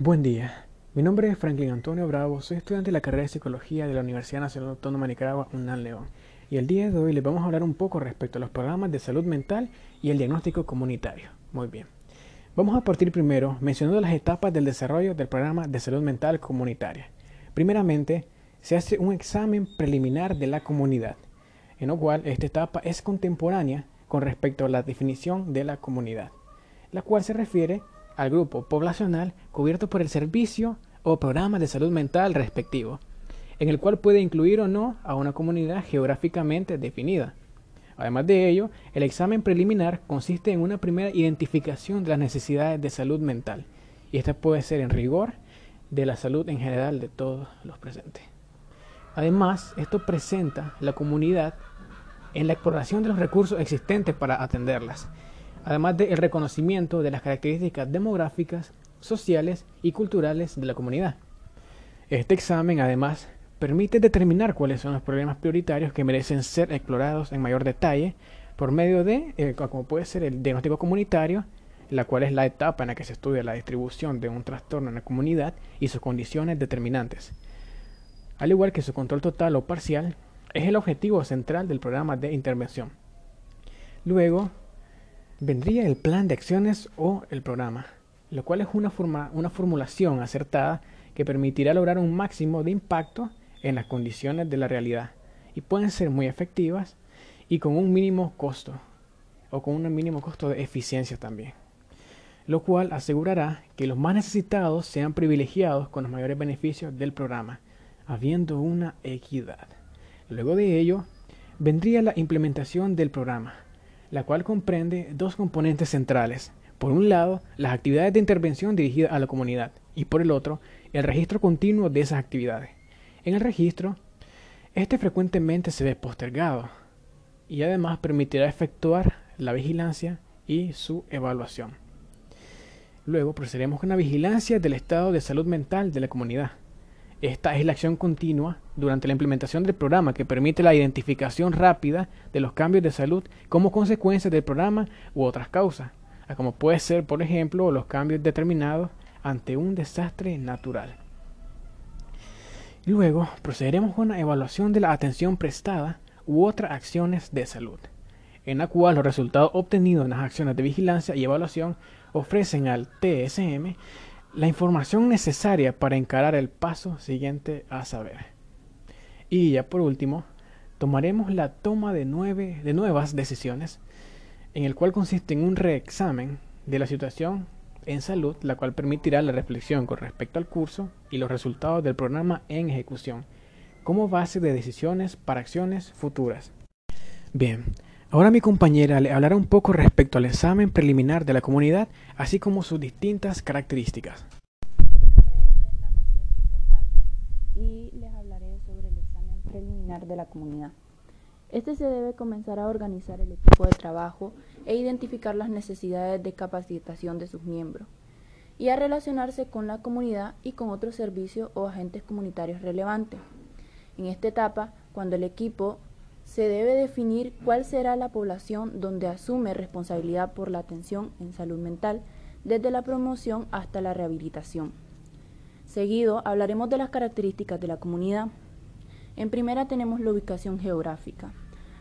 Buen día. Mi nombre es Franklin Antonio Bravo, soy estudiante de la carrera de Psicología de la Universidad Nacional Autónoma de Nicaragua, UNAM León. Y el día de hoy les vamos a hablar un poco respecto a los programas de salud mental y el diagnóstico comunitario. Muy bien. Vamos a partir primero mencionando las etapas del desarrollo del programa de salud mental comunitaria. Primeramente, se hace un examen preliminar de la comunidad, en lo cual esta etapa es contemporánea con respecto a la definición de la comunidad, la cual se refiere al grupo poblacional cubierto por el servicio o programa de salud mental respectivo, en el cual puede incluir o no a una comunidad geográficamente definida. Además de ello, el examen preliminar consiste en una primera identificación de las necesidades de salud mental, y esta puede ser en rigor de la salud en general de todos los presentes. Además, esto presenta la comunidad en la exploración de los recursos existentes para atenderlas, además del reconocimiento de las características demográficas, sociales y culturales de la comunidad. Este examen, además, permite determinar cuáles son los problemas prioritarios que merecen ser explorados en mayor detalle por medio de, eh, como puede ser el diagnóstico comunitario, la cual es la etapa en la que se estudia la distribución de un trastorno en la comunidad y sus condiciones determinantes. Al igual que su control total o parcial, es el objetivo central del programa de intervención. Luego, vendría el plan de acciones o el programa, lo cual es una, forma, una formulación acertada que permitirá lograr un máximo de impacto en las condiciones de la realidad y pueden ser muy efectivas y con un mínimo costo o con un mínimo costo de eficiencia también, lo cual asegurará que los más necesitados sean privilegiados con los mayores beneficios del programa, habiendo una equidad. Luego de ello, vendría la implementación del programa, la cual comprende dos componentes centrales. Por un lado, las actividades de intervención dirigidas a la comunidad y por el otro, el registro continuo de esas actividades. En el registro, este frecuentemente se ve postergado y además permitirá efectuar la vigilancia y su evaluación. Luego procederemos con la vigilancia del estado de salud mental de la comunidad. Esta es la acción continua durante la implementación del programa que permite la identificación rápida de los cambios de salud como consecuencia del programa u otras causas, como puede ser, por ejemplo, los cambios determinados ante un desastre natural. Luego procederemos con la evaluación de la atención prestada u otras acciones de salud, en la cual los resultados obtenidos en las acciones de vigilancia y evaluación ofrecen al TSM la información necesaria para encarar el paso siguiente a saber. Y ya por último, tomaremos la toma de, nueve, de nuevas decisiones, en el cual consiste en un reexamen de la situación en salud, la cual permitirá la reflexión con respecto al curso y los resultados del programa en ejecución, como base de decisiones para acciones futuras. Bien, Ahora mi compañera le hablará un poco respecto al examen preliminar de la comunidad, así como sus distintas características. Mi nombre es y les hablaré sobre el examen preliminar de la comunidad. Este se debe comenzar a organizar el equipo de trabajo e identificar las necesidades de capacitación de sus miembros y a relacionarse con la comunidad y con otros servicios o agentes comunitarios relevantes. En esta etapa, cuando el equipo se debe definir cuál será la población donde asume responsabilidad por la atención en salud mental, desde la promoción hasta la rehabilitación. Seguido, hablaremos de las características de la comunidad. En primera tenemos la ubicación geográfica,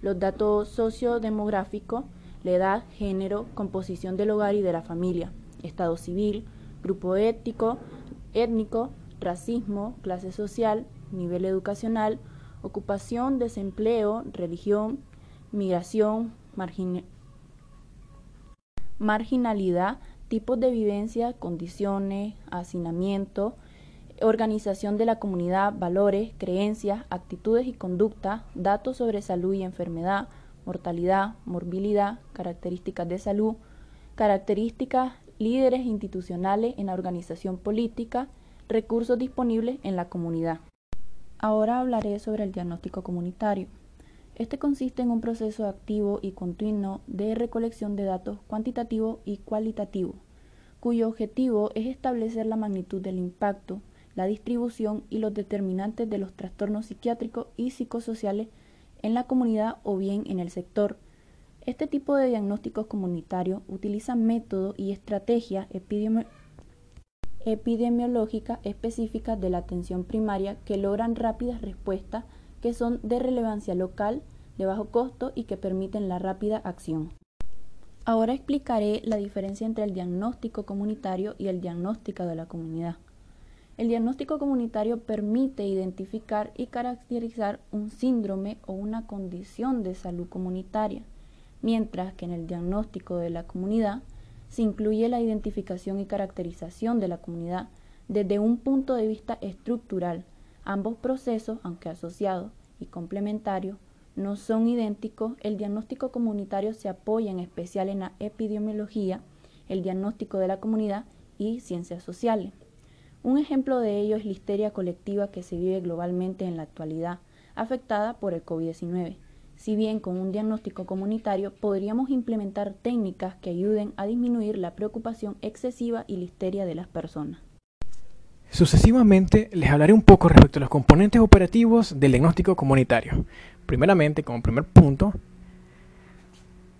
los datos sociodemográficos, la edad, género, composición del hogar y de la familia, estado civil, grupo étnico, étnico, racismo, clase social, nivel educacional, ocupación, desempleo, religión, migración, marginalidad, tipos de vivencia, condiciones, hacinamiento, organización de la comunidad, valores, creencias, actitudes y conducta, datos sobre salud y enfermedad, mortalidad, morbilidad, características de salud, características, líderes institucionales en la organización política, recursos disponibles en la comunidad. Ahora hablaré sobre el diagnóstico comunitario. Este consiste en un proceso activo y continuo de recolección de datos cuantitativo y cualitativo, cuyo objetivo es establecer la magnitud del impacto, la distribución y los determinantes de los trastornos psiquiátricos y psicosociales en la comunidad o bien en el sector. Este tipo de diagnósticos comunitarios utiliza métodos y estrategias epidemiológicas epidemiológicas específicas de la atención primaria que logran rápidas respuestas que son de relevancia local, de bajo costo y que permiten la rápida acción. Ahora explicaré la diferencia entre el diagnóstico comunitario y el diagnóstico de la comunidad. El diagnóstico comunitario permite identificar y caracterizar un síndrome o una condición de salud comunitaria, mientras que en el diagnóstico de la comunidad se incluye la identificación y caracterización de la comunidad desde un punto de vista estructural. Ambos procesos, aunque asociados y complementarios, no son idénticos. El diagnóstico comunitario se apoya en especial en la epidemiología, el diagnóstico de la comunidad y ciencias sociales. Un ejemplo de ello es la histeria colectiva que se vive globalmente en la actualidad, afectada por el COVID-19. Si bien con un diagnóstico comunitario podríamos implementar técnicas que ayuden a disminuir la preocupación excesiva y la histeria de las personas. Sucesivamente les hablaré un poco respecto a los componentes operativos del diagnóstico comunitario. Primeramente, como primer punto,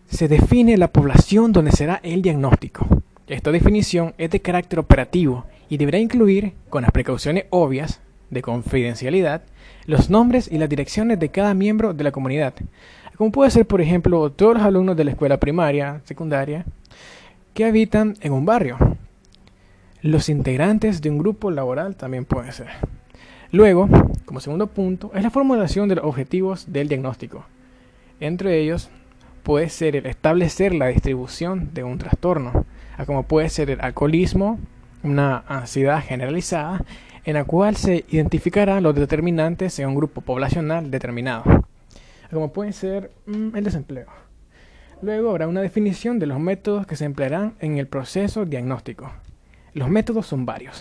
se define la población donde será el diagnóstico. Esta definición es de carácter operativo y deberá incluir, con las precauciones obvias de confidencialidad, los nombres y las direcciones de cada miembro de la comunidad, como puede ser, por ejemplo, todos los alumnos de la escuela primaria, secundaria, que habitan en un barrio. Los integrantes de un grupo laboral también pueden ser. Luego, como segundo punto, es la formulación de los objetivos del diagnóstico. Entre ellos, puede ser el establecer la distribución de un trastorno, como puede ser el alcoholismo, una ansiedad generalizada en la cual se identificarán los determinantes en un grupo poblacional determinado, como puede ser mm, el desempleo. Luego habrá una definición de los métodos que se emplearán en el proceso diagnóstico. Los métodos son varios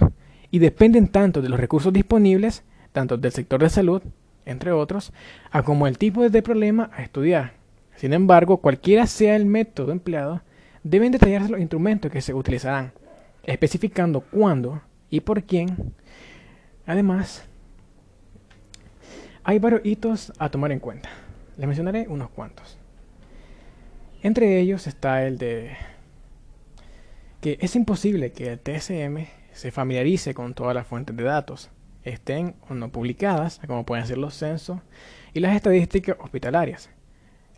y dependen tanto de los recursos disponibles, tanto del sector de salud, entre otros, a como el tipo de problema a estudiar. Sin embargo, cualquiera sea el método empleado, deben detallarse los instrumentos que se utilizarán, especificando cuándo y por quién. Además, hay varios hitos a tomar en cuenta. Les mencionaré unos cuantos. Entre ellos está el de que es imposible que el TSM se familiarice con todas las fuentes de datos, estén o no publicadas, como pueden ser los censos y las estadísticas hospitalarias.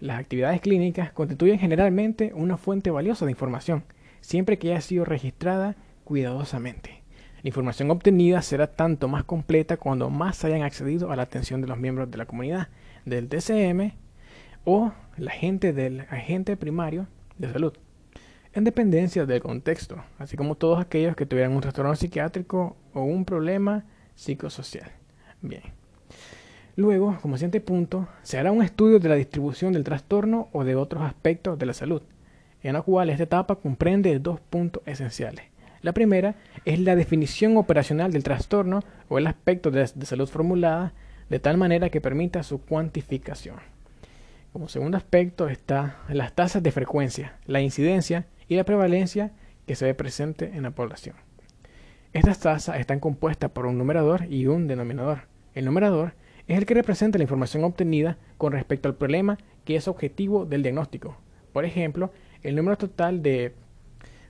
Las actividades clínicas constituyen generalmente una fuente valiosa de información, siempre que haya sido registrada cuidadosamente. La información obtenida será tanto más completa cuando más hayan accedido a la atención de los miembros de la comunidad, del TCM o la gente del agente primario de salud, en dependencia del contexto, así como todos aquellos que tuvieran un trastorno psiquiátrico o un problema psicosocial. Bien. Luego, como siguiente punto, se hará un estudio de la distribución del trastorno o de otros aspectos de la salud, en la cual esta etapa comprende dos puntos esenciales. La primera es la definición operacional del trastorno o el aspecto de, salud formulada de tal manera que permita su cuantificación. Como segundo aspecto está las tasas de frecuencia, la incidencia y la prevalencia que se ve presente en la población. Estas tasas están compuestas por un numerador y un denominador. El numerador es el que representa la información obtenida con respecto al problema que es objetivo del diagnóstico. Por ejemplo, el número total de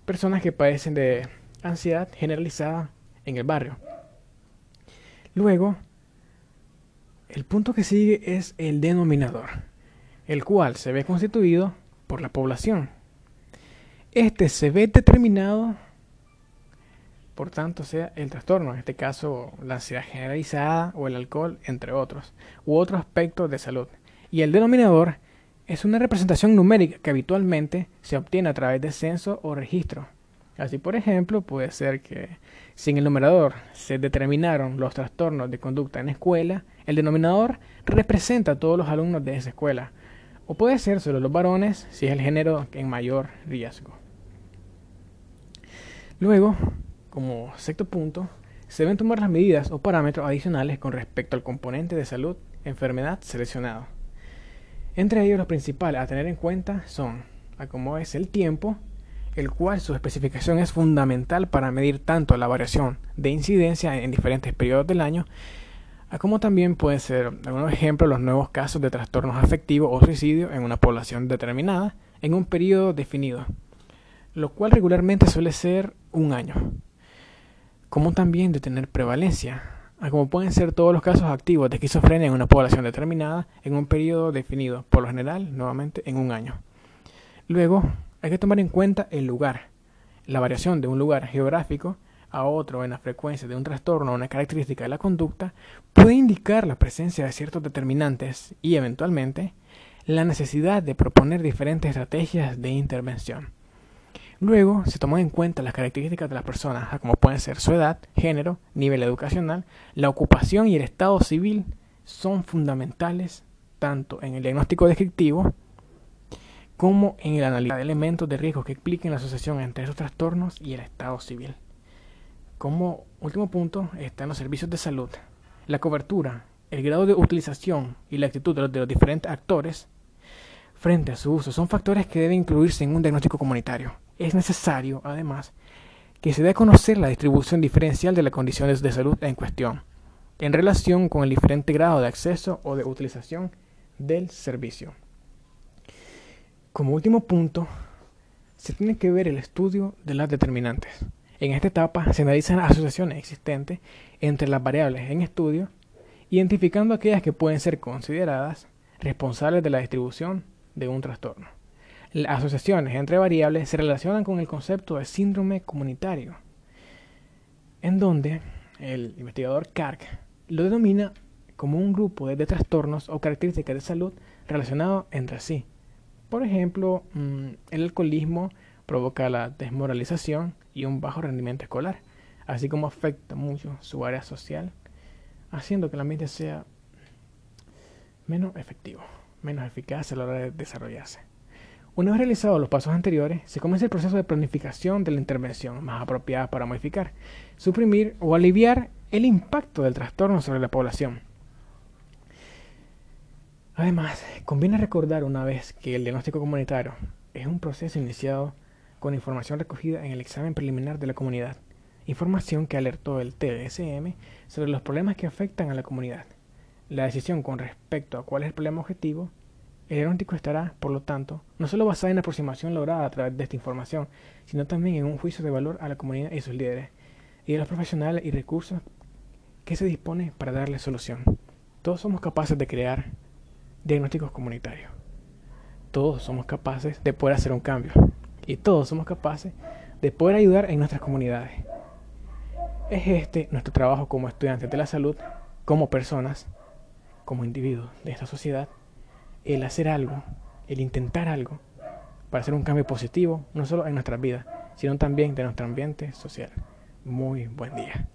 personas que padecen de ansiedad generalizada en el barrio. Luego, el punto que sigue es el denominador, el cual se ve constituido por la población. Este se ve determinado, por tanto, sea el trastorno, en este caso la ansiedad generalizada o el alcohol, entre otros, u otros aspectos de salud. Y el denominador es una representación numérica que habitualmente se obtiene a través de censo o registro. Así, por ejemplo, puede ser que si en el numerador se determinaron los trastornos de conducta en escuela, el denominador representa a todos los alumnos de esa escuela. O puede ser solo los varones si es el género en mayor riesgo. Luego, como sexto punto, se deben tomar las medidas o parámetros adicionales con respecto al componente de salud, enfermedad seleccionado. Entre ellos los principales a tener en cuenta son a cómo es el tiempo, el cual su especificación es fundamental para medir tanto la variación de incidencia en diferentes periodos del año, como también puede ser, algunos ejemplos, los nuevos casos de trastornos afectivos o suicidio en una población determinada en un periodo definido, lo cual regularmente suele ser un año. como también de tener prevalencia, como pueden ser todos los casos activos de esquizofrenia en una población determinada en un periodo definido, por lo general, nuevamente en un año. Luego, hay que tomar en cuenta el lugar. La variación de un lugar geográfico a otro en la frecuencia de un trastorno o una característica de la conducta puede indicar la presencia de ciertos determinantes y, eventualmente, la necesidad de proponer diferentes estrategias de intervención. Luego se toman en cuenta las características de las personas, como pueden ser su edad, género, nivel educacional, la ocupación y el estado civil son fundamentales tanto en el diagnóstico descriptivo como en el análisis de elementos de riesgo que expliquen la asociación entre esos trastornos y el estado civil. Como último punto están los servicios de salud. La cobertura, el grado de utilización y la actitud de los, diferentes actores frente a su uso son factores que deben incluirse en un diagnóstico comunitario. Es necesario, además, que se dé a conocer la distribución diferencial de las condiciones de salud en cuestión, en relación con el diferente grado de acceso o de utilización del servicio. Como último punto, se tiene que ver el estudio de las determinantes. En esta etapa se analizan las asociaciones existentes entre las variables en estudio, identificando aquellas que pueden ser consideradas responsables de la distribución de un trastorno. Las asociaciones entre variables se relacionan con el concepto de síndrome comunitario, en donde el investigador Kark lo denomina como un grupo de, trastornos o características de salud relacionados entre sí. Por ejemplo, mm, el alcoholismo provoca la desmoralización y un bajo rendimiento escolar, así como afecta mucho su área social, haciendo que el ambiente sea menos efectivo, menos eficaz a la hora de desarrollarse. Una vez realizados los pasos anteriores, se comienza el proceso de planificación de la intervención más apropiada para modificar, suprimir o aliviar el impacto del trastorno sobre la población. Además, conviene recordar una vez que el diagnóstico comunitario es un proceso iniciado con información recogida en el examen preliminar de la comunidad, información que alertó el TSM sobre los problemas que afectan a la comunidad. La decisión con respecto a cuál es el problema objetivo, el diagnóstico estará, por lo tanto, no solo basada en la aproximación lograda a través de esta información, sino también en un juicio de valor a la comunidad y sus líderes, y a los profesionales y recursos que se dispone para darle solución. Todos somos capaces de crear diagnósticos comunitarios. Todos somos capaces de poder hacer un cambio y todos somos capaces de poder ayudar en nuestras comunidades. Es este nuestro trabajo como estudiantes de la salud, como personas, como individuos de esta sociedad, el hacer algo, el intentar algo para hacer un cambio positivo, no solo en nuestras vidas, sino también de nuestro ambiente social. Muy buen día.